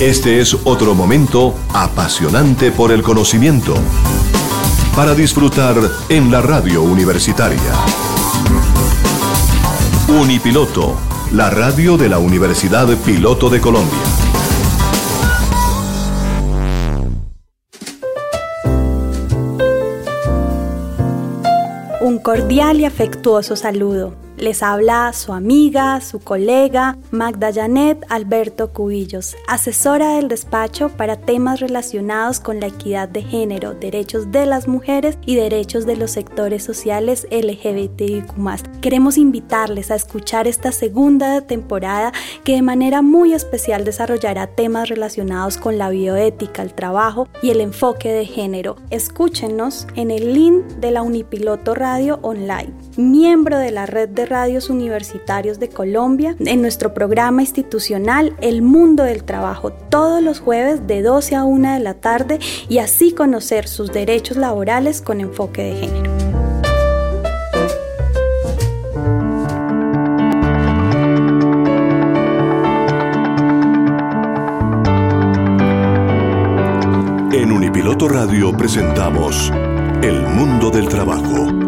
Este es otro momento apasionante por el conocimiento para disfrutar en la radio universitaria. Unipiloto, la radio de la Universidad Piloto de Colombia. Un cordial y afectuoso saludo les habla su amiga, su colega, Magda Janet Alberto Cubillos, asesora del despacho para temas relacionados con la equidad de género, derechos de las mujeres y derechos de los sectores sociales LGBTIQ. Queremos invitarles a escuchar esta segunda temporada que de manera muy especial desarrollará temas relacionados con la bioética, el trabajo y el enfoque de género. Escúchenos en el link de la Unipiloto Radio Online, miembro de la red de radios universitarios de Colombia en nuestro programa institucional El Mundo del Trabajo todos los jueves de 12 a 1 de la tarde y así conocer sus derechos laborales con enfoque de género. En Unipiloto Radio presentamos El Mundo del Trabajo.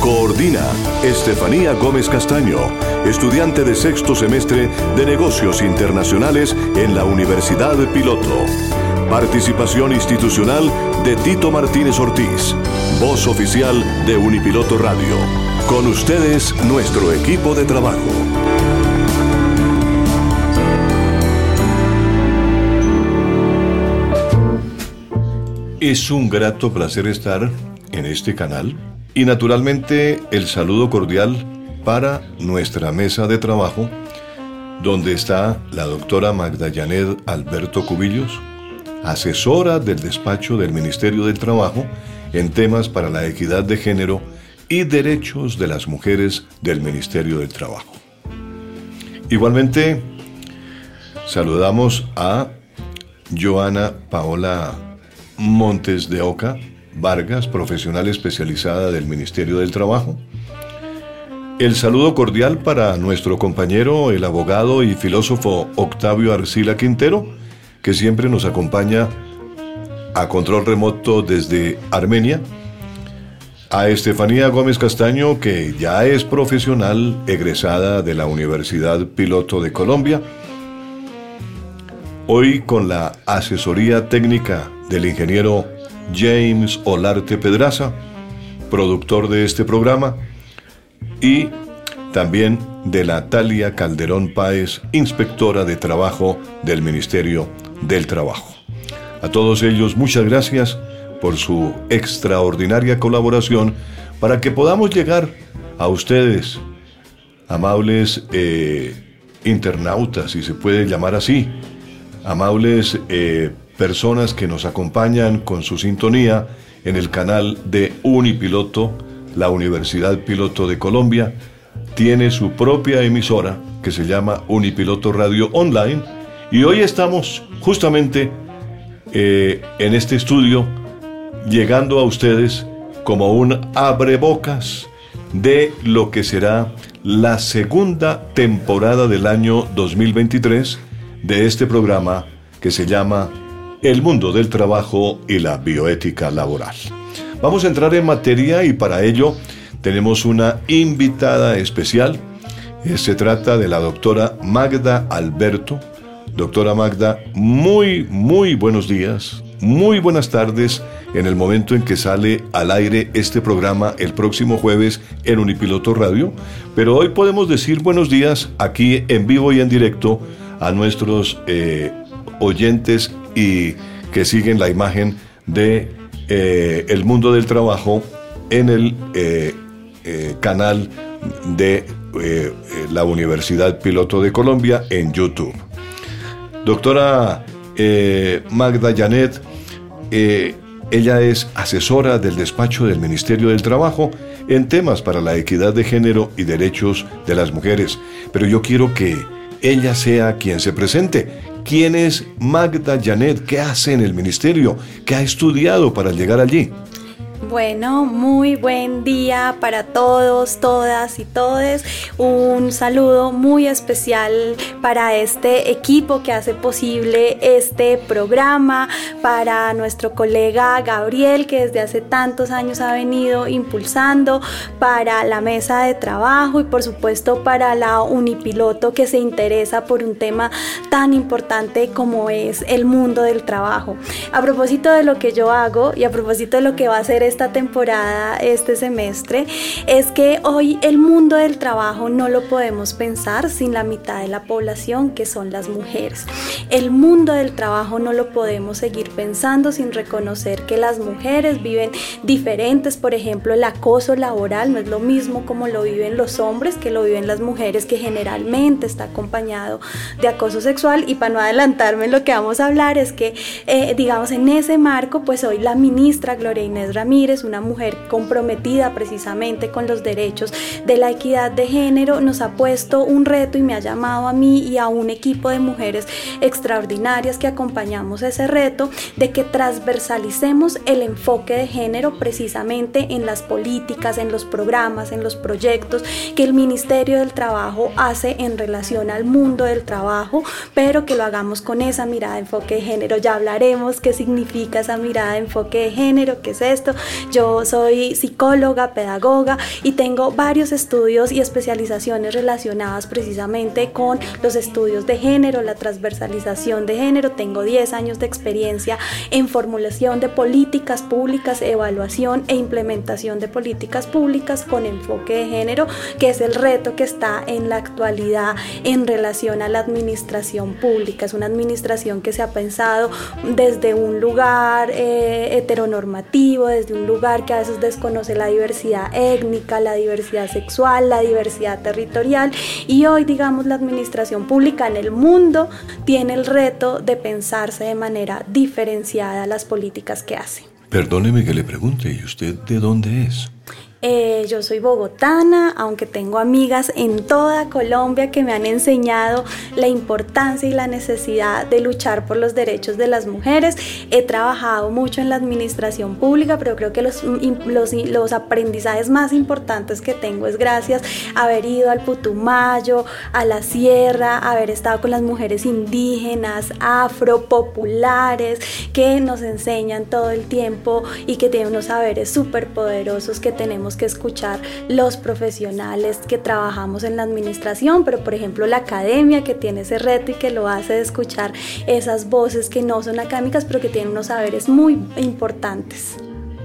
Coordina Estefanía Gómez Castaño, estudiante de sexto semestre de negocios internacionales en la Universidad Piloto. Participación institucional de Tito Martínez Ortiz, voz oficial de Unipiloto Radio. Con ustedes, nuestro equipo de trabajo. Es un grato placer estar en este canal y naturalmente el saludo cordial para nuestra mesa de trabajo, donde está la doctora Magda Janet Alberto Cubillos, asesora del despacho del Ministerio del Trabajo en temas para la equidad de género y derechos de las mujeres del Ministerio del Trabajo. Igualmente, saludamos a Joana Paola Montes de Oca, Vargas, profesional especializada del Ministerio del Trabajo. El saludo cordial para nuestro compañero, el abogado y filósofo Octavio Arcila Quintero, que siempre nos acompaña a control remoto desde Armenia. A Estefanía Gómez Castaño, que ya es profesional egresada de la Universidad Piloto de Colombia. Hoy con la asesoría técnica del ingeniero James Olarte Pedraza, productor de este programa, y también de Natalia Calderón Páez, inspectora de trabajo del Ministerio del Trabajo. A todos ellos muchas gracias por su extraordinaria colaboración para que podamos llegar a ustedes, amables eh, internautas, si se puede llamar así, amables eh, personas que nos acompañan con su sintonía en el canal de Unipiloto, la Universidad Piloto de Colombia, tiene su propia emisora que se llama Unipiloto Radio Online y hoy estamos justamente eh, en este estudio llegando a ustedes como un abrebocas de lo que será la segunda temporada del año 2023 de este programa que se llama el mundo del trabajo y la bioética laboral. Vamos a entrar en materia y para ello tenemos una invitada especial. Eh, se trata de la doctora Magda Alberto. Doctora Magda, muy, muy buenos días, muy buenas tardes en el momento en que sale al aire este programa el próximo jueves en Unipiloto Radio. Pero hoy podemos decir buenos días aquí en vivo y en directo a nuestros eh, oyentes y que siguen la imagen de eh, el mundo del trabajo en el eh, eh, canal de la Universidad Piloto de Colombia en YouTube. Doctora Magda Janet, ella es asesora del despacho del Ministerio del Trabajo en temas para la equidad de género y derechos de las mujeres. Pero yo quiero que ella sea quien se presente. ¿Quién es Magda Janet? ¿Qué hace en el ministerio? ¿Qué ha estudiado para llegar allí? Bueno, muy buen día para todos, todas y todes. Un saludo muy especial para este equipo que hace posible este programa, para nuestro colega Gabriel que desde hace tantos años ha venido impulsando, para la mesa de trabajo y por supuesto para la Unipiloto que se interesa por un tema tan importante como es el mundo del trabajo. A propósito de lo que yo hago y a propósito de lo que va a ser este esta temporada, este semestre, es que hoy el mundo del trabajo no lo podemos pensar sin la mitad de la población que son las mujeres. El mundo del trabajo no lo podemos seguir pensando sin reconocer que las mujeres viven diferentes, por ejemplo, el acoso laboral no es lo mismo como lo viven los hombres que lo viven las mujeres, que generalmente está acompañado de acoso sexual. Y para no adelantarme lo que vamos a hablar, es que, eh, digamos, en ese marco, pues hoy la ministra Gloria Inés Ramírez, es una mujer comprometida precisamente con los derechos de la equidad de género, nos ha puesto un reto y me ha llamado a mí y a un equipo de mujeres extraordinarias que acompañamos ese reto de que transversalicemos el enfoque de género precisamente en las políticas, en los programas, en los proyectos que el Ministerio del Trabajo hace en relación al mundo del trabajo, pero que lo hagamos con esa mirada de enfoque de género. Ya hablaremos qué significa esa mirada de enfoque de género, qué es esto, yo soy psicóloga, pedagoga y tengo varios estudios y especializaciones relacionadas precisamente con los estudios de género, la transversalización de género. Tengo 10 años de experiencia en formulación de políticas públicas, evaluación e implementación de políticas públicas con enfoque de género, que es el reto que está en la actualidad en relación a la administración pública. Es una administración que se ha pensado desde un lugar eh, heteronormativo, desde un lugar que a veces desconoce la diversidad étnica, la diversidad sexual, la diversidad territorial y hoy digamos la administración pública en el mundo tiene el reto de pensarse de manera diferenciada las políticas que hace. Perdóneme que le pregunte, ¿y usted de dónde es? Eh, yo soy bogotana, aunque tengo amigas en toda Colombia que me han enseñado la importancia y la necesidad de luchar por los derechos de las mujeres. He trabajado mucho en la administración pública, pero creo que los, los, aprendizajes más importantes que tengo es gracias a haber ido al Putumayo, a la sierra, haber estado con las mujeres indígenas, afro, populares, que nos enseñan todo el tiempo y que tienen unos saberes súper poderosos que tenemos que escuchar los profesionales que trabajamos en la administración, pero por ejemplo la academia que tiene ese reto y que lo hace de escuchar esas voces que no son académicas, pero que tienen unos saberes muy importantes.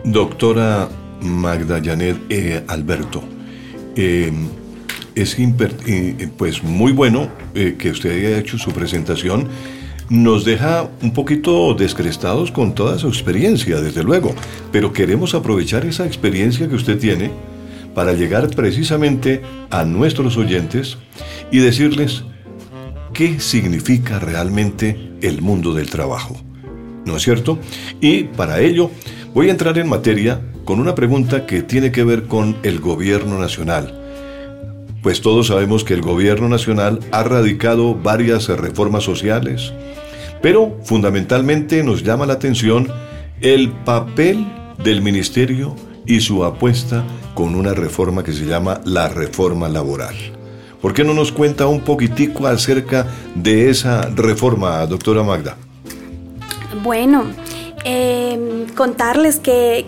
Doctora Magda Janet eh, Alberto, em, es eh, pues muy bueno eh, que usted haya hecho su presentación nos deja un poquito descrestados con toda su experiencia, desde luego, pero queremos aprovechar esa experiencia que usted tiene para llegar precisamente a nuestros oyentes y decirles qué significa realmente el mundo del trabajo. ¿No es cierto? Y para ello voy a entrar en materia con una pregunta que tiene que ver con el gobierno nacional. Pues todos sabemos que el gobierno nacional ha radicado varias reformas sociales, pero fundamentalmente nos llama la atención el papel del ministerio y su apuesta con una reforma que se llama la reforma laboral. ¿Por qué no nos cuenta un poquitico acerca de esa reforma, doctora Magda? Bueno, eh, contarles que,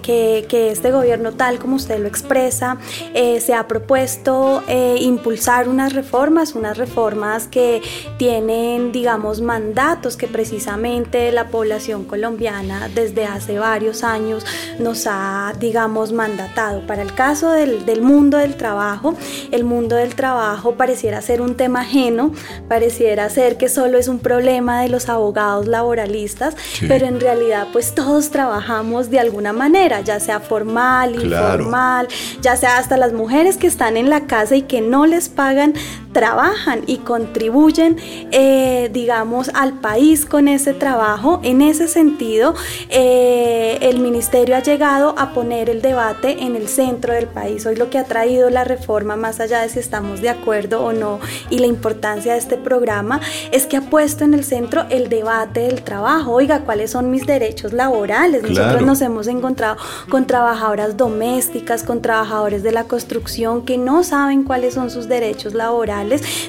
este gobierno, tal como usted lo expresa, eh, se ha propuesto eh, impulsar unas reformas, unas reformas que tienen, digamos, mandatos que precisamente la población colombiana desde hace varios años nos ha, digamos, mandatado. Para el caso del, mundo del trabajo, el mundo del trabajo pareciera ser un tema ajeno, pareciera ser que solo es un problema de los abogados laboralistas, pero en realidad pues pues todos trabajamos de alguna manera, ya sea formal, informal, ya sea hasta las mujeres que están en la casa y que no les pagan trabajan y contribuyen, eh, digamos, al país con ese trabajo. En ese sentido, eh, el ministerio ha llegado a poner el debate en el centro del país. Hoy lo que ha traído la reforma, más allá de si estamos de acuerdo o no, y la importancia de este programa, es que ha puesto en el centro el debate del trabajo. Oiga, ¿cuáles son mis derechos laborales? Nosotros nos hemos encontrado con trabajadoras domésticas, con trabajadores de la construcción que no saben cuáles son sus derechos laborales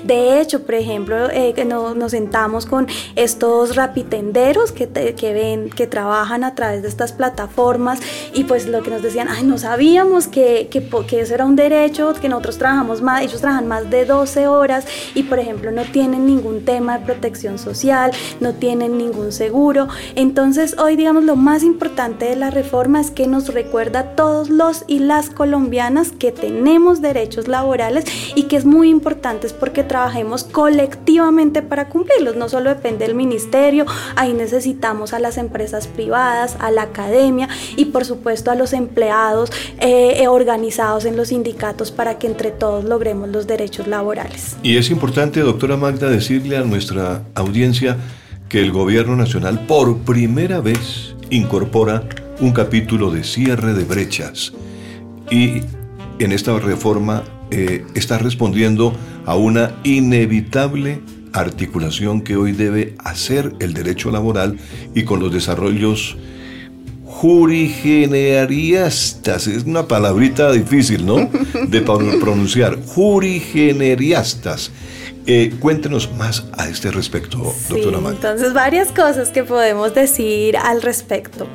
de hecho, por ejemplo, eh, nos sentamos con estos rapitenderos que, que ven, que trabajan a través de estas plataformas y pues lo que nos decían, ay, no sabíamos que, que, que eso era un derecho, que nosotros trabajamos más, ellos trabajan más de 12 horas y por ejemplo no tienen ningún tema de protección social, no tienen ningún seguro. Entonces hoy digamos lo más importante de la reforma es que nos recuerda a todos los y las colombianas que tenemos derechos laborales y que es muy importante porque trabajemos colectivamente para cumplirlos. No solo depende del ministerio, ahí necesitamos a las empresas privadas, a la academia y por supuesto a los empleados eh, eh, organizados en los sindicatos para que entre todos logremos los derechos laborales. Y es importante, doctora Magda, decirle a nuestra audiencia que el gobierno nacional por primera vez incorpora un capítulo de cierre de brechas. Y en esta reforma eh, está respondiendo a una inevitable articulación que hoy debe hacer el derecho laboral y con los desarrollos jurigeneriastas, es una palabrita difícil, ¿no? De pronunciar, jurigeneriastas eh, cuéntenos más a este respecto, doctora sí, Entonces, varias cosas que podemos decir al respecto.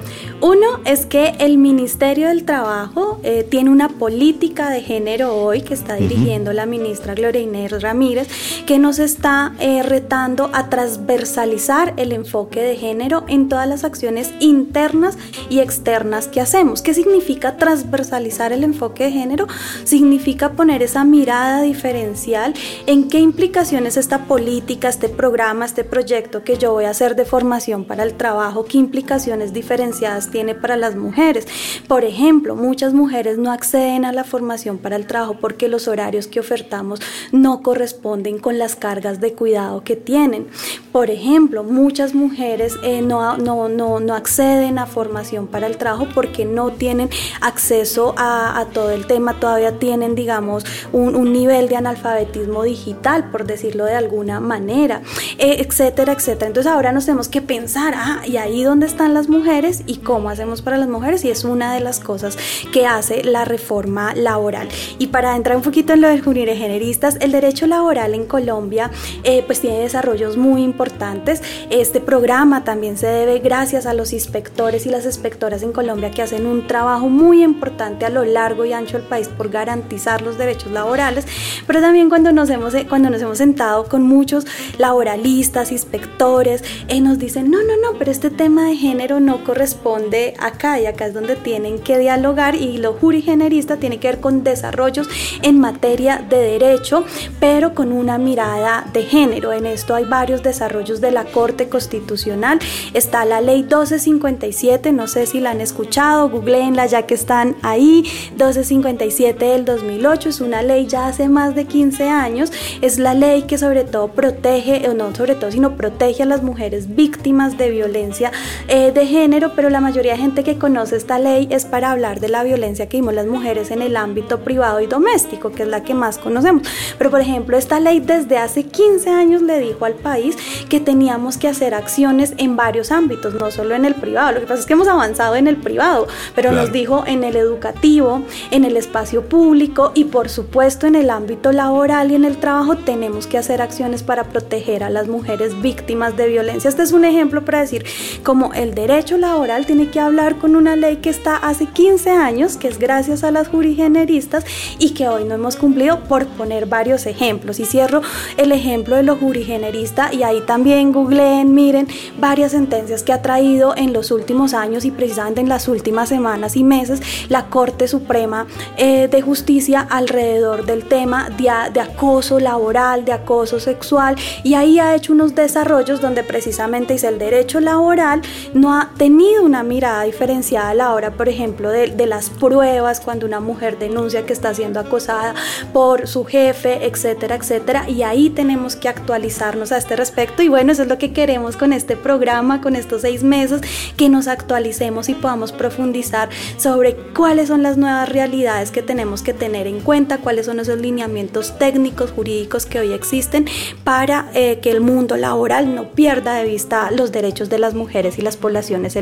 Uno es que el Ministerio del Trabajo eh, tiene una política de género hoy que está dirigiendo la ministra Gloria Inés Ramírez, que nos está eh, retando a transversalizar el enfoque de género en todas las acciones internas y externas que hacemos. ¿Qué significa transversalizar el enfoque de género? Significa poner esa mirada diferencial en qué implica esta política, este programa, este proyecto que yo voy a hacer de formación para el trabajo? ¿Qué implicaciones diferenciadas tiene para las mujeres? Por ejemplo, muchas mujeres no acceden a la formación para el trabajo porque los horarios que ofertamos no corresponden con las cargas de cuidado que tienen. Por ejemplo, muchas mujeres eh, no, no, no, no, acceden a formación para el trabajo porque no tienen acceso a, todo el tema, todavía tienen, digamos, un, un nivel de analfabetismo digital, por decirlo de alguna manera, eh, etcétera, etcétera. Entonces ahora nos tenemos que pensar, ah, y ahí dónde están las mujeres y cómo hacemos para las mujeres, y es una de las cosas que hace la reforma laboral. Y para entrar un poquito en lo de generistas, el derecho laboral en Colombia eh, pues tiene desarrollos muy importantes. Este programa también se debe gracias a los inspectores y las inspectoras en Colombia que hacen un trabajo muy importante a lo largo y ancho del país por garantizar los derechos laborales, pero también cuando nos hemos, cuando nos hemos sentado con muchos laboralistas, inspectores, eh, nos dicen, no, no, no, pero este tema de género no corresponde acá y acá es donde tienen que dialogar y lo jurigenerista tiene que ver con desarrollos en materia de derecho, pero con una mirada de género. En esto hay varios desarrollos de la Corte Constitucional. Está la ley 1257, no sé si la han escuchado, googleenla ya que están ahí. 1257 del 2008 es una ley ya hace más de 15 años, es la ley que sobre todo protege, o no sobre todo, sino protege a las mujeres víctimas de violencia eh, de género, pero la mayoría de gente que conoce esta ley es para hablar de la violencia que vimos las mujeres en el ámbito privado y doméstico, que es la que más conocemos. Pero por ejemplo, esta ley desde hace 15 años le dijo al país que teníamos que hacer acciones en varios ámbitos, no solo en el privado. Lo que pasa es que hemos avanzado en el privado, pero nos dijo en el educativo, en el espacio público y por supuesto en el ámbito laboral y en el trabajo tenemos que hacer acciones para proteger a las mujeres víctimas de violencia. Este es un ejemplo para decir cómo el derecho laboral tiene que hablar con una ley que está hace 15 años, que es gracias a las jurigeneristas y que hoy no hemos cumplido por poner varios ejemplos. Y cierro el ejemplo de lo jurigenerista y ahí también googleen, miren varias sentencias que ha traído en los últimos años y precisamente en las últimas semanas y meses la Corte Suprema eh, de Justicia alrededor del tema de acoso laboral, de acoso sexual, y ahí ha hecho unos desarrollos donde precisamente dice el derecho laboral no ha tenido una mirada diferenciada a la hora, por ejemplo, de, de las pruebas cuando una mujer denuncia que está siendo acosada por su jefe, etcétera, etcétera, y ahí tenemos que actualizarnos a este respecto, y bueno, eso es lo que queremos con este programa, con estos seis meses, que nos actualicemos y podamos profundizar sobre cuáles son las nuevas realidades que tenemos que tener en cuenta, cuáles son esos lineamientos técnicos, jurídicos que hoy existen para eh, que el mundo laboral no pierda de vista los derechos de las mujeres y las poblaciones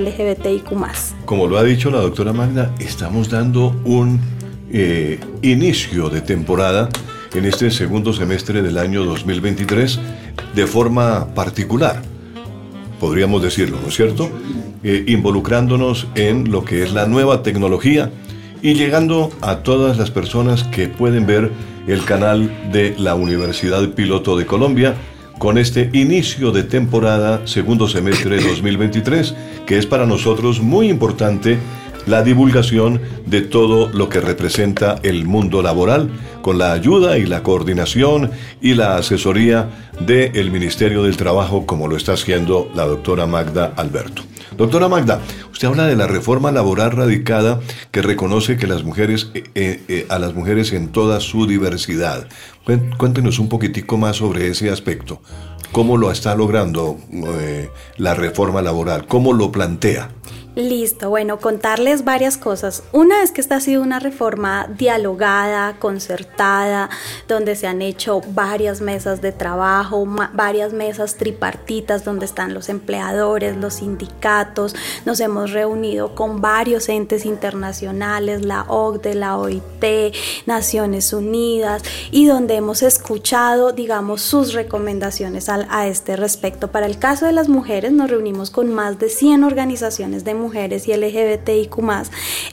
Como lo ha dicho la doctora Magda, estamos dando un eh, inicio de temporada en este segundo semestre del año 2023 de forma particular, podríamos decirlo, ¿no es cierto? Eh, involucrándonos en lo que es la nueva tecnología y llegando a todas las personas que pueden ver el canal de la Universidad Piloto de Colombia con este inicio de temporada segundo semestre 2023, que es para nosotros muy importante la divulgación de todo lo que representa el mundo laboral, con la ayuda y la coordinación y la asesoría del Ministerio del Trabajo, como lo está haciendo la doctora Magda Alberto. Doctora Magda, usted habla de la reforma laboral radicada que reconoce que las mujeres, eh, eh, eh, a las mujeres en toda su diversidad. Cuéntenos un poquitico más sobre ese aspecto. ¿Cómo lo está logrando la reforma laboral? ¿Cómo lo plantea? Listo, bueno, contarles varias cosas. Una es que esta ha sido una reforma dialogada, concertada, donde se han hecho varias mesas de trabajo, varias mesas tripartitas donde están los empleadores, los sindicatos. Nos hemos reunido con varios entes internacionales, la OCDE, la OIT, Naciones Unidas, y donde hemos escuchado, digamos, sus recomendaciones a, a este respecto. Para el caso de las mujeres, nos reunimos con más de 100 organizaciones de mujeres y LGBTIQ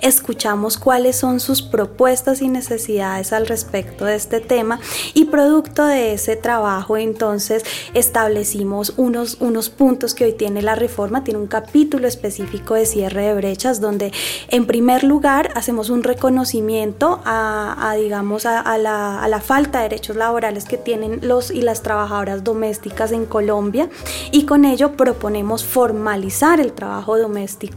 escuchamos cuáles son sus propuestas y necesidades al respecto de este tema y producto de ese trabajo entonces establecimos unos, unos puntos que hoy tiene la reforma, tiene un capítulo específico de cierre de brechas donde en primer lugar hacemos un reconocimiento a, digamos la, a la falta de derechos laborales que tienen los y las trabajadoras domésticas en Colombia y con ello proponemos formalizar el trabajo doméstico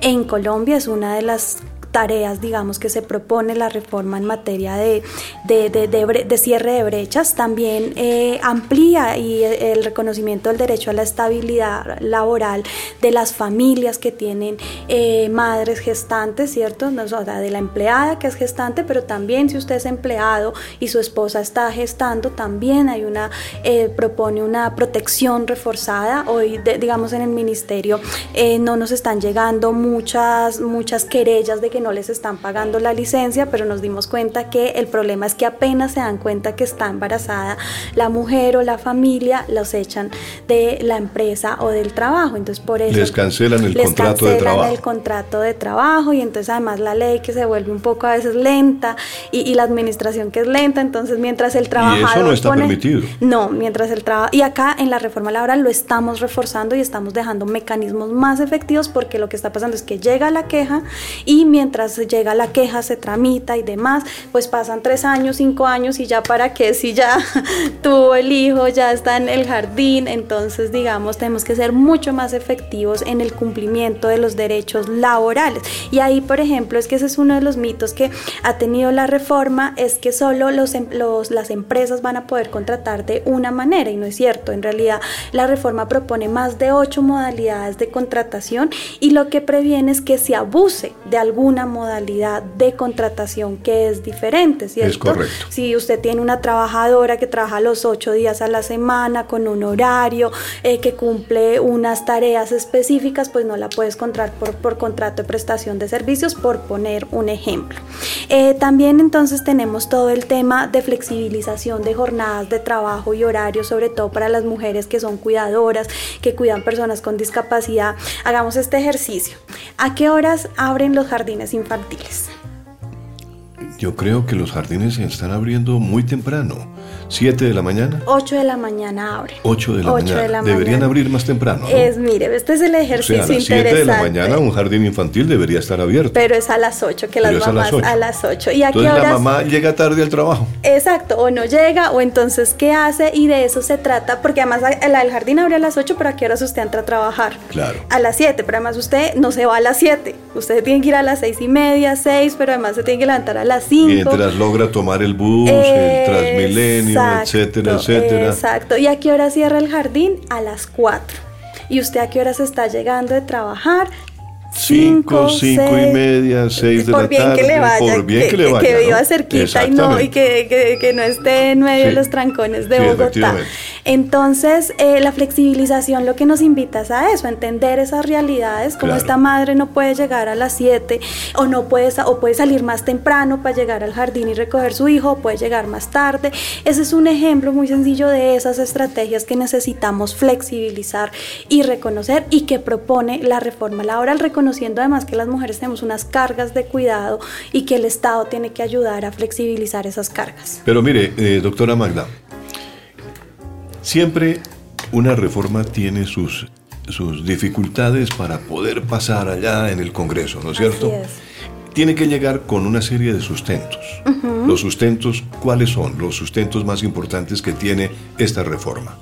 en Colombia. Es una de las tareas, digamos, que se propone la reforma en materia de, de, cierre de brechas, también eh, amplía y el reconocimiento del derecho a la estabilidad laboral de las familias que tienen eh, madres gestantes, ¿cierto? O de la empleada que es gestante, pero también si usted es empleado y su esposa está gestando, también hay una, eh, propone una protección reforzada. Hoy, digamos, en el ministerio no nos están llegando muchas, muchas querellas de que no les están pagando la licencia, pero nos dimos cuenta que el problema es que apenas se dan cuenta que está embarazada la mujer o la familia, los echan de la empresa o del trabajo. Entonces, por eso les cancelan el contrato de trabajo. el contrato de trabajo y entonces además la ley que se vuelve un poco a veces lenta y, la administración que es lenta, entonces mientras el trabajador y eso no está permitido. No, mientras el trabajo y acá en la reforma laboral lo estamos reforzando y estamos dejando mecanismos más efectivos porque lo que está pasando es que llega la queja y mientras mientras llega la queja, se tramita y demás, pues pasan tres años, cinco años y ya para qué, si ya tuvo el hijo, ya está en el jardín, entonces digamos, tenemos que ser mucho más efectivos en el cumplimiento de los derechos laborales. Y ahí, por ejemplo, es que ese es uno de los mitos que ha tenido la reforma, es que solo los, em, los, las empresas van a poder contratar de una manera y no es cierto, en realidad la reforma propone más de ocho modalidades de contratación y lo que previene es que se abuse de alguna modalidad de contratación que es diferente, ¿cierto? Es correcto. Si usted tiene una trabajadora que trabaja los ocho días a la semana con un horario, eh, que cumple unas tareas específicas, pues no la puedes contratar por, por contrato de prestación de servicios, por poner un ejemplo. Eh, también entonces tenemos todo el tema de flexibilización de jornadas de trabajo y horarios, sobre todo para las mujeres que son cuidadoras, que cuidan personas con discapacidad. Hagamos este ejercicio. ¿A qué horas abren los jardines infantiles? Yo creo que los jardines se están abriendo muy temprano. ¿7 de la mañana? 8 de la mañana abre. 8 de la mañana. Deberían abrir más temprano. Es, mire, este es el ejercicio o sea, a las 7 de la mañana un jardín infantil debería estar abierto. Pero es a las 8, que las mamás a las 8. ¿Y entonces la mamá llega tarde al trabajo. Exacto, o no llega, o entonces ¿qué hace? Y de eso se trata, porque además el, jardín abre a las 8, pero ¿a qué horas usted entra a trabajar? Claro. A las 7, pero además usted no se va a las 7. Usted tiene que ir a las 6 y media, 6, pero además se tiene que levantar a las 5. Mientras logra tomar el bus, el Transmilenio, etcétera, Exacto. ¿Y a qué hora cierra el jardín? A las 4. ¿Y usted a qué horas está llegando de trabajar? 5, 5 y media, 6 de la tarde. Que le vaya, por bien que, le vaya. Que, viva cerquita y, no, y que, que, no esté en medio de los trancones de Bogotá. Entonces, eh, la flexibilización lo que nos invita es a eso, a entender esas realidades, como esta madre no puede llegar a las 7 o no puede, o puede salir más temprano para llegar al jardín y recoger su hijo, o puede llegar más tarde. Ese es un ejemplo muy sencillo de esas estrategias que necesitamos flexibilizar y reconocer y que propone la reforma laboral, reconociendo además que las mujeres tenemos unas cargas de cuidado y que el Estado tiene que ayudar a flexibilizar esas cargas. Pero mire, eh, doctora Magda, Siempre una reforma tiene sus, sus dificultades para poder pasar allá en el Congreso, ¿no es cierto? Tiene que llegar con una serie de sustentos. Los sustentos, ¿cuáles son los sustentos más importantes que tiene esta reforma?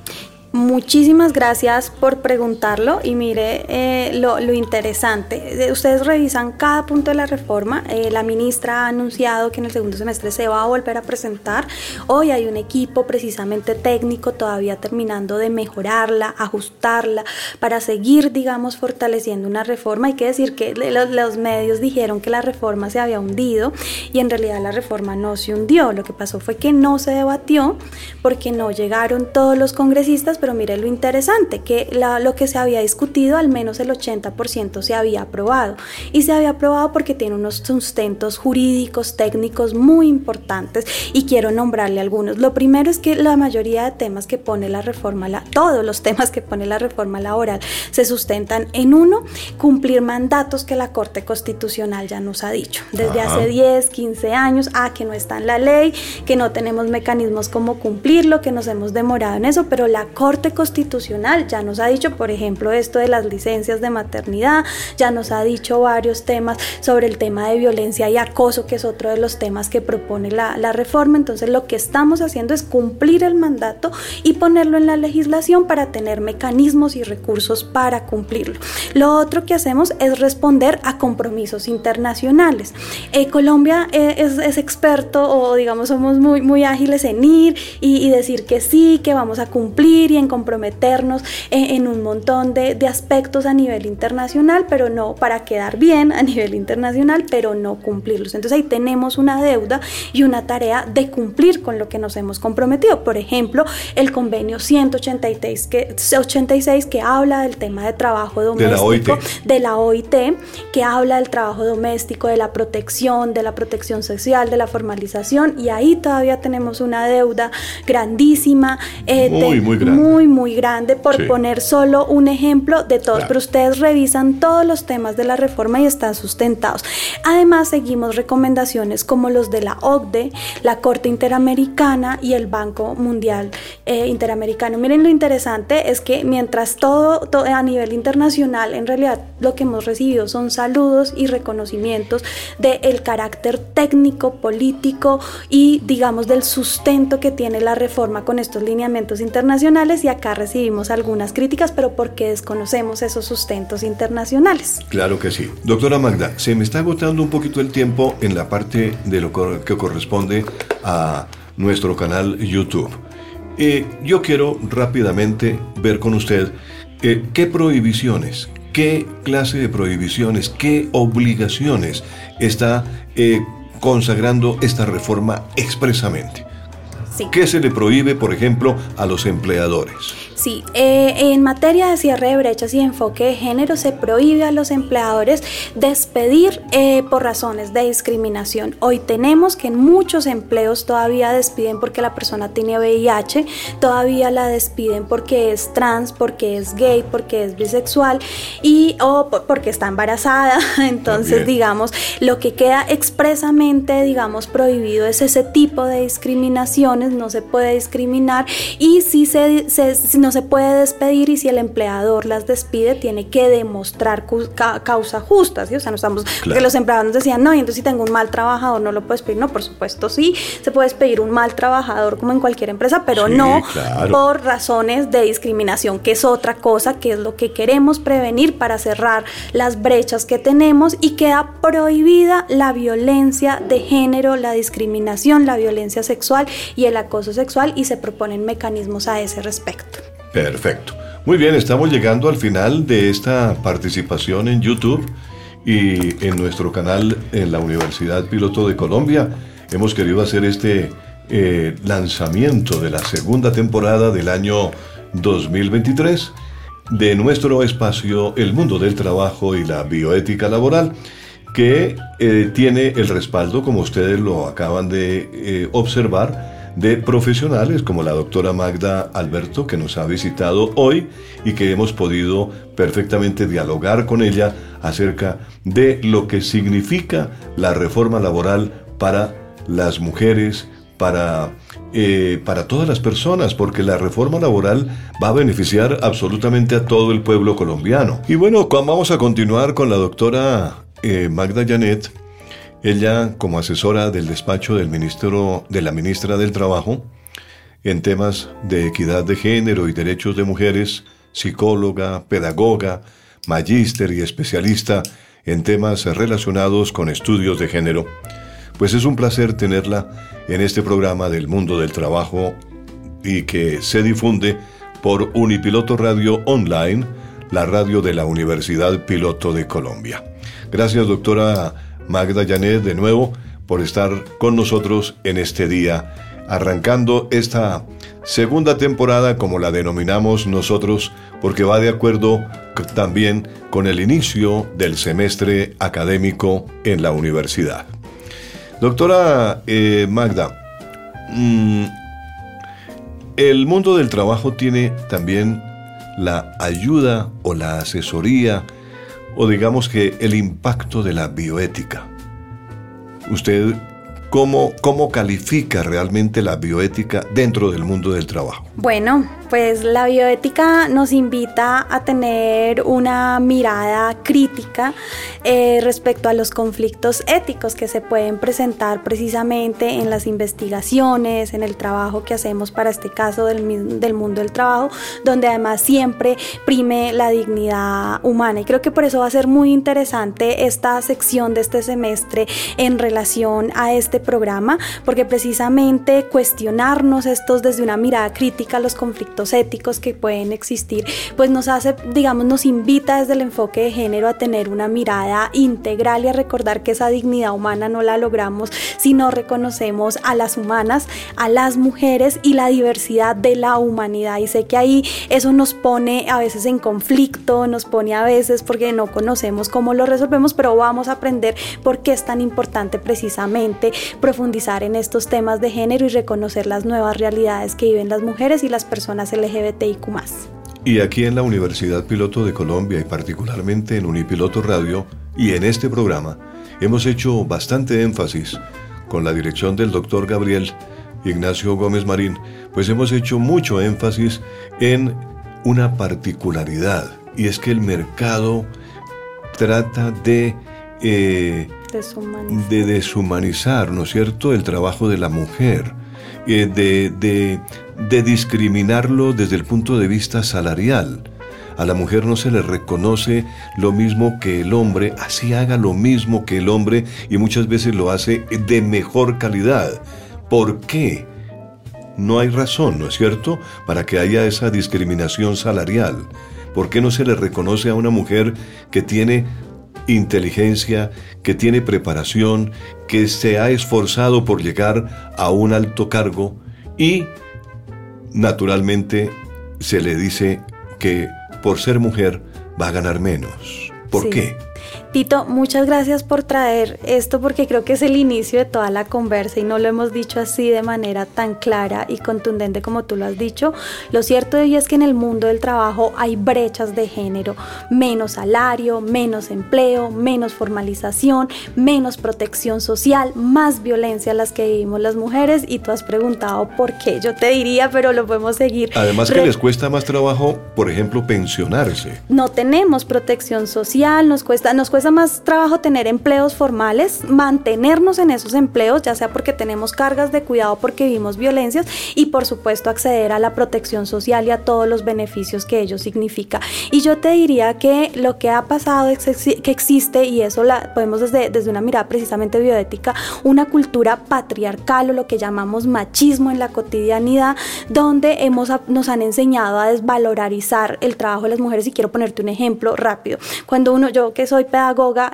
Muchísimas gracias por preguntarlo y mire eh, lo, interesante. Ustedes revisan cada punto de la reforma. Eh, la ministra ha anunciado que en el segundo semestre se va a volver a presentar. Hoy hay un equipo precisamente técnico todavía terminando de mejorarla, ajustarla para seguir, digamos, fortaleciendo una reforma. Hay que decir que los medios dijeron que la reforma se había hundido y en realidad la reforma no se hundió. Lo que pasó fue que no se debatió porque no llegaron todos los congresistas pero mire lo interesante, que lo que se había discutido, al menos el 80% se había aprobado. Y se había aprobado porque tiene unos sustentos jurídicos, técnicos muy importantes y quiero nombrarle algunos. Lo primero es que la mayoría de temas que pone la reforma, la, todos los temas que pone la reforma laboral se sustentan en uno, cumplir mandatos que la Corte Constitucional ya nos ha dicho desde hace 10, 15 años, ah, que no está en la ley, que no tenemos mecanismos como cumplirlo, que nos hemos demorado en eso, pero la Corte Corte Constitucional ya nos ha dicho, por ejemplo, esto de las licencias de maternidad, ya nos ha dicho varios temas sobre el tema de violencia y acoso, que es otro de los temas que propone la, la reforma. Entonces lo que estamos haciendo es cumplir el mandato y ponerlo en la legislación para tener mecanismos y recursos para cumplirlo. Lo otro que hacemos es responder a compromisos internacionales. Eh, Colombia eh, es, experto o digamos somos muy, muy ágiles en ir y, y decir que sí, que vamos a cumplir y en comprometernos en, un montón de, aspectos a nivel internacional, pero no para quedar bien a nivel internacional, pero no cumplirlos. Entonces ahí tenemos una deuda y una tarea de cumplir con lo que nos hemos comprometido. Por ejemplo, el convenio 186 que, 86 que habla del tema de trabajo doméstico, de la OIT, que habla del trabajo doméstico, de la protección, de la protección social, de la formalización, y ahí todavía tenemos una deuda grandísima. Eh, muy, muy grande muy, muy grande por poner solo un ejemplo de todos, pero ustedes revisan todos los temas de la reforma y están sustentados. Además, seguimos recomendaciones como los de la OCDE, la Corte Interamericana y el Banco Mundial eh, Interamericano. Miren lo interesante es que mientras todo, todo a nivel internacional, en realidad lo que hemos recibido son saludos y reconocimientos del carácter técnico, político y digamos del sustento que tiene la reforma con estos lineamientos internacionales y acá recibimos algunas críticas, pero porque desconocemos esos sustentos internacionales. Claro que sí. Doctora Magda, se me está agotando un poquito el tiempo en la parte de lo que corresponde a nuestro canal YouTube. Eh, yo quiero rápidamente ver con usted eh, qué prohibiciones, qué clase de prohibiciones, qué obligaciones está eh, consagrando esta reforma expresamente. ¿Qué se le prohíbe, por ejemplo, a los empleadores? Sí, eh, en materia de cierre de brechas y enfoque de género se prohíbe a los empleadores despedir eh, por razones de discriminación. Hoy tenemos que en muchos empleos todavía despiden porque la persona tiene VIH, todavía la despiden porque es trans, porque es gay, porque es bisexual y o porque está embarazada. Entonces, digamos, lo que queda expresamente, digamos, prohibido es ese tipo de discriminaciones, no se puede discriminar y si se, se no se puede despedir y si el empleador las despide tiene que demostrar causa justa, ¿sí? O sea, no estamos, porque los empleados decían, no, y entonces si tengo un mal trabajador no lo puedes pedir, no, por supuesto sí, se puede despedir un mal trabajador como en cualquier empresa, pero no por razones de discriminación, que es otra cosa, que es lo que queremos prevenir para cerrar las brechas que tenemos y queda prohibida la violencia de género, la discriminación, la violencia sexual y el acoso sexual y se proponen mecanismos a ese respecto. Perfecto. Muy bien, estamos llegando al final de esta participación en YouTube y en nuestro canal en la Universidad Piloto de Colombia. Hemos querido hacer este eh, lanzamiento de la segunda temporada del año 2023 de nuestro espacio El Mundo del Trabajo y la Bioética Laboral, que eh, tiene el respaldo, como ustedes lo acaban de eh, observar, de profesionales como la doctora Magda Alberto, que nos ha visitado hoy y que hemos podido perfectamente dialogar con ella acerca de lo que significa la reforma laboral para las mujeres, para, eh, para todas las personas, porque la reforma laboral va a beneficiar absolutamente a todo el pueblo colombiano. Y bueno, vamos a continuar con la doctora eh, Magda Janet ella, como asesora del despacho del ministro, de la ministra del Trabajo, en temas de equidad de género y derechos de mujeres, psicóloga, pedagoga, magíster y especialista en temas relacionados con estudios de género, pues es un placer tenerla en este programa del mundo del trabajo y que se difunde por Unipiloto Radio Online, la radio de la Universidad Piloto de Colombia. Gracias, doctora Magda Janet, de nuevo, por estar con nosotros en este día, arrancando esta segunda temporada como la denominamos nosotros, porque va de acuerdo también con el inicio del semestre académico en la universidad. Doctora eh, Magda, mm, el mundo del trabajo tiene también la ayuda o la asesoría o digamos que el impacto de la bioética. ¿Usted cómo, cómo califica realmente la bioética dentro del mundo del trabajo? Bueno, pues la bioética nos invita a tener una mirada crítica eh, respecto a los conflictos éticos que se pueden presentar precisamente en las investigaciones, en el trabajo que hacemos para este caso del, del mundo del trabajo, donde además siempre prime la dignidad humana. Y creo que por eso va a ser muy interesante esta sección de este semestre en relación a este programa, porque precisamente cuestionarnos estos desde una mirada crítica los conflictos éticos que pueden existir, pues nos hace, digamos, nos invita desde el enfoque de género a tener una mirada integral y a recordar que esa dignidad humana no la logramos si no reconocemos a las humanas, a las mujeres y la diversidad de la humanidad. Y sé que ahí eso nos pone a veces en conflicto, nos pone a veces porque no conocemos cómo lo resolvemos, pero vamos a aprender por qué es tan importante precisamente profundizar en estos temas de género y reconocer las nuevas realidades que viven las mujeres y las personas LGBTIQ. Y aquí en la Universidad Piloto de Colombia y particularmente en Unipiloto Radio y en este programa hemos hecho bastante énfasis con la dirección del doctor Gabriel Ignacio Gómez Marín, pues hemos hecho mucho énfasis en una particularidad y es que el mercado trata de, eh, de deshumanizar, ¿no es cierto?, el trabajo de la mujer, eh, de, de, de discriminarlo desde el punto de vista salarial. A la mujer no se le reconoce lo mismo que el hombre, así haga lo mismo que el hombre y muchas veces lo hace de mejor calidad. ¿Por qué? No hay razón, ¿no es cierto?, para que haya esa discriminación salarial. ¿Por qué no se le reconoce a una mujer que tiene inteligencia, que tiene preparación, que se ha esforzado por llegar a un alto cargo y naturalmente se le dice que por ser mujer va a ganar menos. ¿Por qué? Tito, muchas gracias por traer esto porque creo que es el inicio de toda la conversa y no lo hemos dicho así de manera tan clara y contundente como tú lo has dicho. Lo cierto es que en el mundo del trabajo hay brechas de género, menos salario, menos empleo, menos formalización, menos protección social, más violencia a las que vivimos las mujeres y tú has preguntado por qué. Yo te diría, pero lo podemos seguir. Además que les cuesta más trabajo, por ejemplo, pensionarse. No tenemos protección social, nos cuesta, nos cuesta cuesta más trabajo tener empleos formales, mantenernos en esos empleos, ya sea porque tenemos cargas de cuidado, porque vivimos violencias y por supuesto acceder a la protección social y a todos los beneficios que ello significa. Y yo te diría que lo que ha pasado es que existe, y eso la podemos desde, desde una mirada precisamente bioética, una cultura patriarcal o lo que llamamos machismo en la cotidianidad, donde hemos, nos han enseñado a desvalorizar el trabajo de las mujeres. Y quiero ponerte un ejemplo rápido. Cuando uno, yo que soy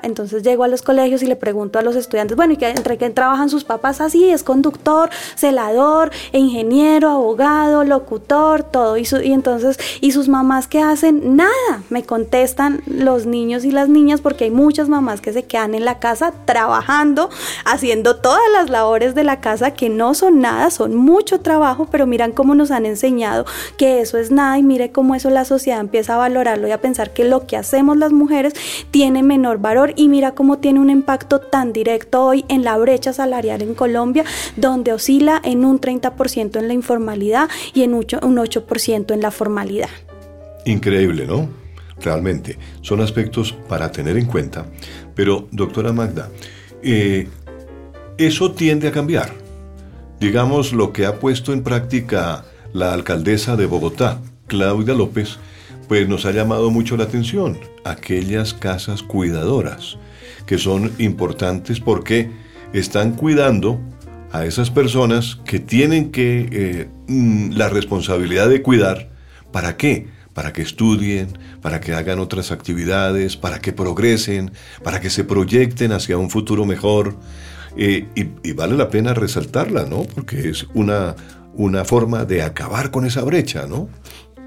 entonces llego a los colegios y le pregunto a los estudiantes, bueno, ¿y qué, entre qué trabajan sus papás? Así, es conductor, celador, ingeniero, abogado, locutor, todo. Y, y entonces, ¿y sus mamás qué hacen? Nada, me contestan los niños y las niñas porque hay muchas mamás que se quedan en la casa trabajando, haciendo todas las labores de la casa que no son nada, son mucho trabajo, pero miran cómo nos han enseñado que eso es nada y mire cómo eso la sociedad empieza a valorarlo y a pensar que lo que hacemos las mujeres tiene menor valor y mira cómo tiene un impacto tan directo hoy en la brecha salarial en Colombia, donde oscila en un 30% en la informalidad y en un 8% en la formalidad. Increíble, ¿no? Realmente, son aspectos para tener en cuenta. Pero, doctora Magda, eh, eso tiende a cambiar. Digamos lo que ha puesto en práctica la alcaldesa de Bogotá, Claudia López, pues nos ha llamado mucho la atención aquellas casas cuidadoras, que son importantes porque están cuidando a esas personas que tienen que eh, mm, la responsabilidad de cuidar. ¿Para qué? Para que estudien, para que hagan otras actividades, para que progresen, para que se proyecten hacia un futuro mejor. Eh, y, y, vale la pena resaltarla, ¿no? Porque es una, una forma de acabar con esa brecha, ¿no?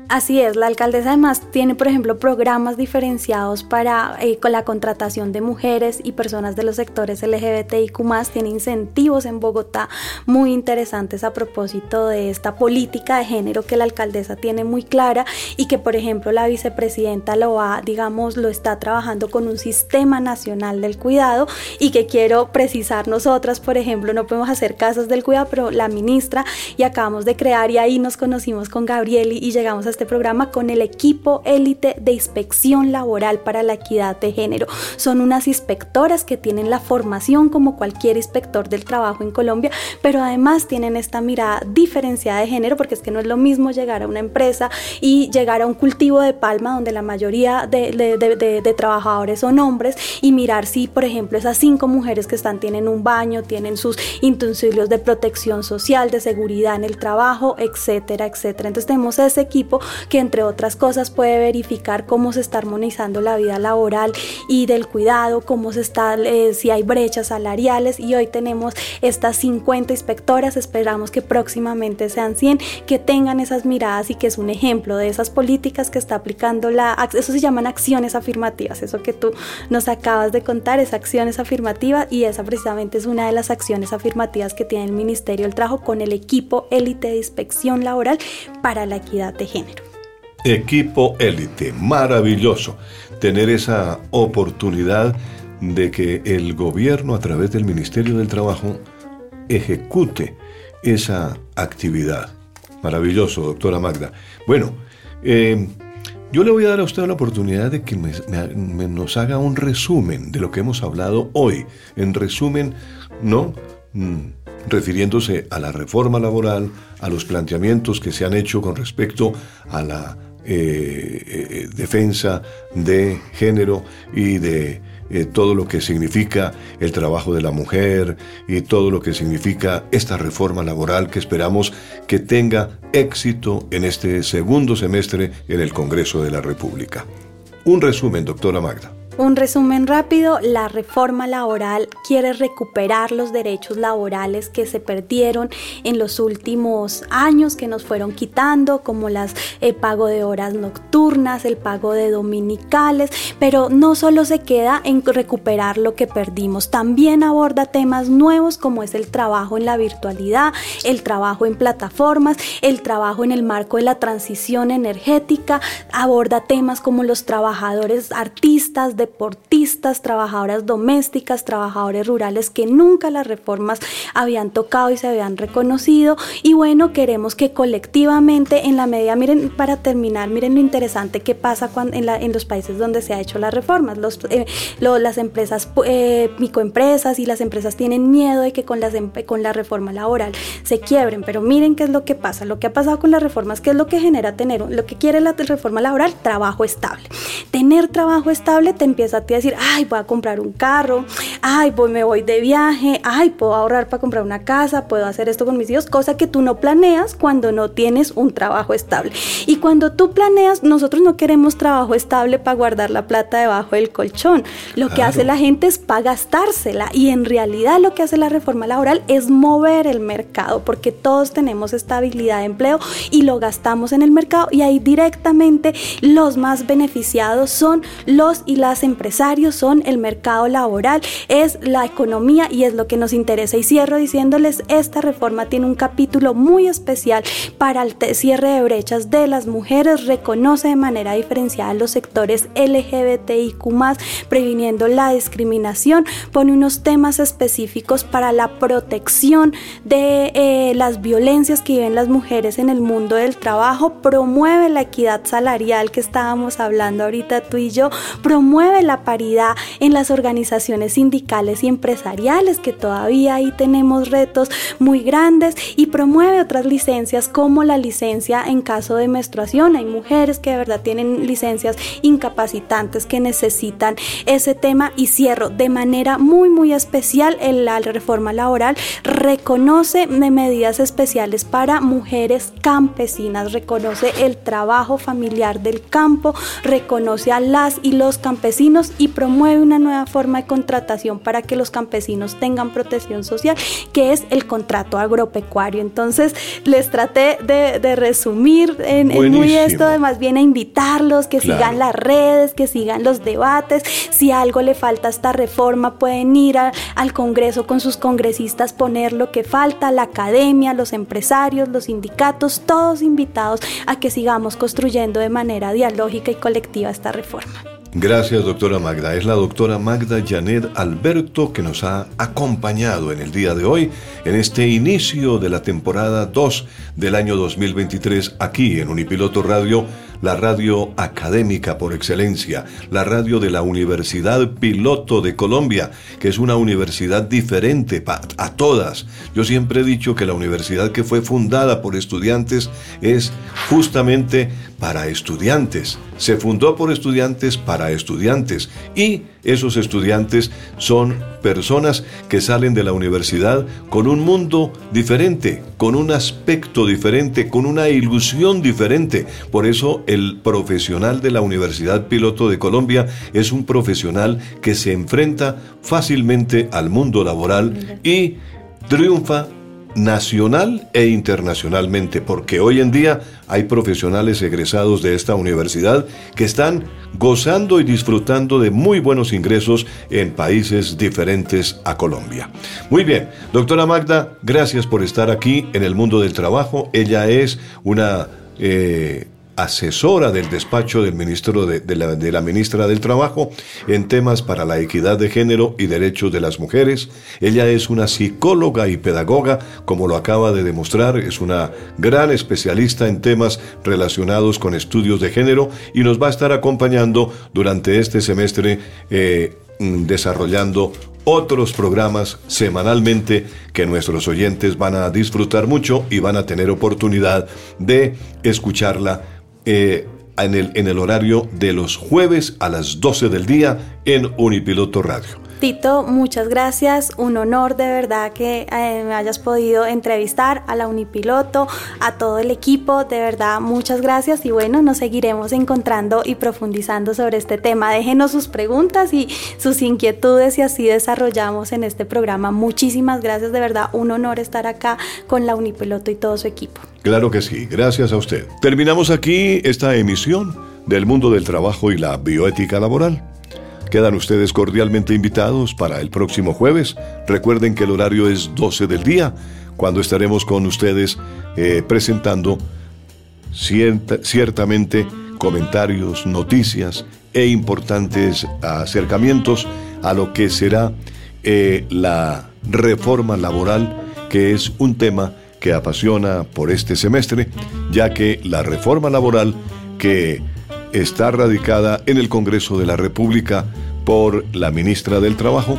Así es, la alcaldesa además tiene, por ejemplo, programas diferenciados para eh, con la contratación de mujeres y personas de los sectores LGBTIQ, tiene incentivos en Bogotá muy interesantes a propósito de esta política de género que la alcaldesa tiene muy clara y que, por ejemplo, la vicepresidenta lo va, digamos, lo está trabajando con un sistema nacional del cuidado y que quiero precisar nosotras, por ejemplo, no podemos hacer casas del cuidado, pero la ministra y acabamos de crear y ahí nos conocimos con Gabrieli y llegamos a este programa con el equipo élite de inspección laboral para la equidad de género. Son unas inspectoras que tienen la formación como cualquier inspector del trabajo en Colombia, pero además tienen esta mirada diferenciada de género porque es que no es lo mismo llegar a una empresa y llegar a un cultivo de palma donde la mayoría de, trabajadores son hombres y mirar si, por ejemplo, esas cinco mujeres que están tienen un baño, tienen sus utensilios de protección social, de seguridad en el trabajo, etcétera, etcétera. Entonces tenemos ese equipo que entre otras cosas puede verificar cómo se está armonizando la vida laboral y del cuidado, cómo se está, eh, si hay brechas salariales y hoy tenemos estas 50 inspectoras, esperamos que próximamente sean 100, que tengan esas miradas y que es un ejemplo de esas políticas que está aplicando la, eso se llaman acciones afirmativas, eso que tú nos acabas de contar es acciones afirmativas y esa precisamente es una de las acciones afirmativas que tiene el Ministerio del Trabajo con el equipo élite de inspección laboral para la equidad de género. Equipo élite, maravilloso tener esa oportunidad de que el gobierno a través del Ministerio del Trabajo ejecute esa actividad. Maravilloso, doctora Magda. Bueno, eh, yo le voy a dar a usted la oportunidad de que nos haga un resumen de lo que hemos hablado hoy. En resumen, ¿no? Mm, refiriéndose a la reforma laboral, a los planteamientos que se han hecho con respecto a la eh, eh, defensa de género y de eh, todo lo que significa el trabajo de la mujer y todo lo que significa esta reforma laboral que esperamos que tenga éxito en este segundo semestre en el Congreso de la República. Un resumen, doctora Magda. Un resumen rápido, la reforma laboral quiere recuperar los derechos laborales que se perdieron en los últimos años, que nos fueron quitando, como las, el pago de horas nocturnas, el pago de dominicales, pero no solo se queda en recuperar lo que perdimos, también aborda temas nuevos como es el trabajo en la virtualidad, el trabajo en plataformas, el trabajo en el marco de la transición energética, aborda temas como los trabajadores artistas, de deportistas, trabajadoras domésticas, trabajadores rurales que nunca las reformas habían tocado y se habían reconocido. Y bueno, queremos que colectivamente en la medida, miren, para terminar, miren lo interesante que pasa en, los países donde se ha hecho las reformas. Los, eh, las empresas, eh, microempresas y las empresas tienen miedo de que con, las, con la reforma laboral se quiebren, pero miren qué es lo que pasa. Lo que ha pasado con las reformas, qué es lo que genera tener, lo que quiere la reforma laboral, trabajo estable. Tener trabajo estable te empieza a ti a decir, ay, voy a comprar un carro, ay, pues me voy de viaje, ay, puedo ahorrar para comprar una casa, puedo hacer esto con mis hijos, cosa que tú no planeas cuando no tienes un trabajo estable. Y cuando tú planeas, nosotros no queremos trabajo estable para guardar la plata debajo del colchón. Lo que hace la gente es para gastársela y en realidad lo que hace la reforma laboral es mover el mercado porque todos tenemos estabilidad de empleo y lo gastamos en el mercado y ahí directamente los más beneficiados son los y las empresarios, son el mercado laboral, es la economía y es lo que nos interesa. Y cierro diciéndoles, esta reforma tiene un capítulo muy especial para el cierre de brechas de las mujeres, reconoce de manera diferenciada los sectores LGBTIQ, previniendo la discriminación, pone unos temas específicos para la protección de eh, las violencias que viven las mujeres en el mundo del trabajo, promueve la equidad salarial que estábamos hablando ahorita tú y yo, promueve la paridad en las organizaciones sindicales y empresariales, que todavía ahí tenemos retos muy grandes, y promueve otras licencias como la licencia en caso de menstruación. Hay mujeres que de verdad tienen licencias incapacitantes que necesitan ese tema y cierro de manera muy muy especial en la reforma laboral reconoce medidas especiales para mujeres campesinas, reconoce el trabajo familiar del campo, reconoce a las y los campesinos y promueve una nueva forma de contratación para que los campesinos tengan protección social, que es el contrato agropecuario. Entonces, les traté de, resumir en, muy esto, de más bien a invitarlos, que sigan las redes, que sigan los debates. Si algo le falta a esta reforma, pueden ir al Congreso con sus congresistas, poner lo que falta, la academia, los empresarios, los sindicatos, todos invitados a que sigamos construyendo de manera dialógica y colectiva esta reforma. Gracias, doctora Magda. Es la doctora Magda Janet Alberto que nos ha acompañado en el día de hoy, en este inicio de la temporada 2 del año 2023, aquí en Unipiloto Radio la radio académica por excelencia, la radio de la Universidad Piloto de Colombia, que es una universidad diferente a todas. Yo siempre he dicho que la universidad que fue fundada por estudiantes es justamente para estudiantes. Se fundó por estudiantes para estudiantes y esos estudiantes son personas que salen de la universidad con un mundo diferente, con un aspecto diferente, con una ilusión diferente. Por eso el profesional de la Universidad Piloto de Colombia es un profesional que se enfrenta fácilmente al mundo laboral y triunfa nacional e internacionalmente, porque hoy en día hay profesionales egresados de esta universidad que están gozando y disfrutando de muy buenos ingresos en países diferentes a Colombia. Muy bien, doctora Magda, gracias por estar aquí en el mundo del trabajo. Ella es una... Eh, asesora del despacho del ministro de, la, ministra del Trabajo en temas para la equidad de género y derechos de las mujeres. Ella es una psicóloga y pedagoga, como lo acaba de demostrar, es una gran especialista en temas relacionados con estudios de género y nos va a estar acompañando durante este semestre eh, desarrollando otros programas semanalmente que nuestros oyentes van a disfrutar mucho y van a tener oportunidad de escucharla eh, en, el, en el horario de los jueves a las 12 del día en Unipiloto Radio. Tito, muchas gracias. Un honor de verdad que eh, me hayas podido entrevistar a la Unipiloto, a todo el equipo. De verdad, muchas gracias. Y bueno, nos seguiremos encontrando y profundizando sobre este tema. Déjenos sus preguntas y sus inquietudes y así desarrollamos en este programa. Muchísimas gracias. De verdad, un honor estar acá con la Unipiloto y todo su equipo. Claro que sí. Gracias a usted. Terminamos aquí esta emisión del mundo del trabajo y la bioética laboral. Quedan ustedes cordialmente invitados para el próximo jueves. Recuerden que el horario es 12 del día, cuando estaremos con ustedes eh, presentando ciertamente comentarios, noticias e importantes acercamientos a lo que será eh, la reforma laboral, que es un tema que apasiona por este semestre, ya que la reforma laboral que está radicada en el Congreso de la República por la ministra del Trabajo,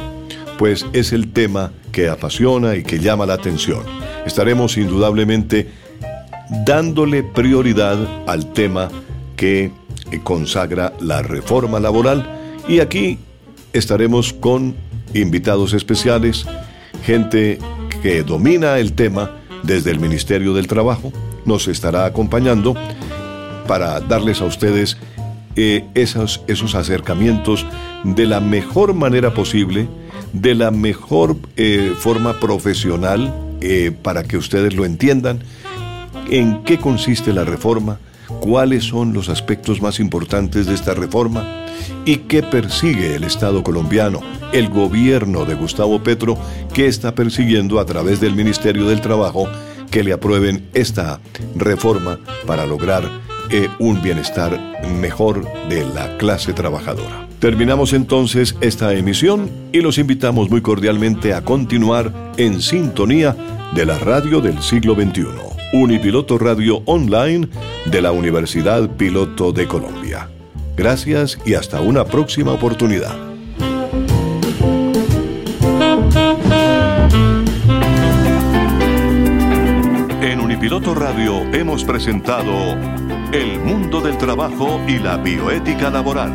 pues es el tema que apasiona y que llama la atención. Estaremos indudablemente dándole prioridad al tema que consagra la reforma laboral. Y aquí estaremos con invitados especiales, gente que domina el tema desde el Ministerio del Trabajo, nos estará acompañando para darles a ustedes eh, esos, esos acercamientos de la mejor manera posible, de la mejor eh, forma profesional, eh, para que ustedes lo entiendan, en qué consiste la reforma, cuáles son los aspectos más importantes de esta reforma y qué persigue el Estado colombiano, el gobierno de Gustavo Petro, que está persiguiendo a través del Ministerio del Trabajo que le aprueben esta reforma para lograr eh, un bienestar mejor de la clase trabajadora. Terminamos entonces esta emisión y los invitamos muy cordialmente a continuar en sintonía de la radio del siglo XXI, Unipiloto Radio Online de la Universidad Piloto de Colombia. Gracias y hasta una próxima oportunidad. En Unipiloto Radio hemos presentado el mundo del trabajo y la bioética laboral.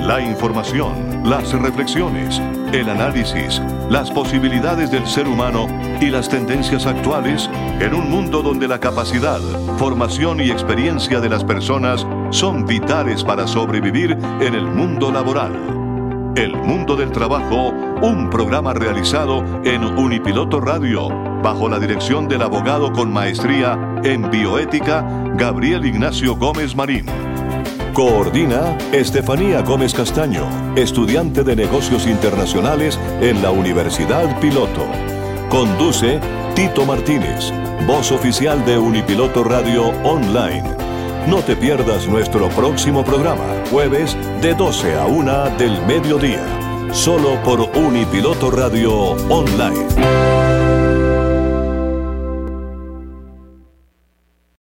La información, las reflexiones, el análisis, las posibilidades del ser humano y las tendencias actuales en un mundo donde la capacidad, formación y experiencia de las personas son vitales para sobrevivir en el mundo laboral. El Mundo del Trabajo, un programa realizado en Unipiloto Radio, bajo la dirección del abogado con maestría en bioética, Gabriel Ignacio Gómez Marín. Coordina Estefanía Gómez Castaño, estudiante de negocios internacionales en la Universidad Piloto. Conduce Tito Martínez, voz oficial de Unipiloto Radio Online. No te pierdas nuestro próximo programa, jueves de 12 a 1 del mediodía, solo por Unipiloto Radio Online.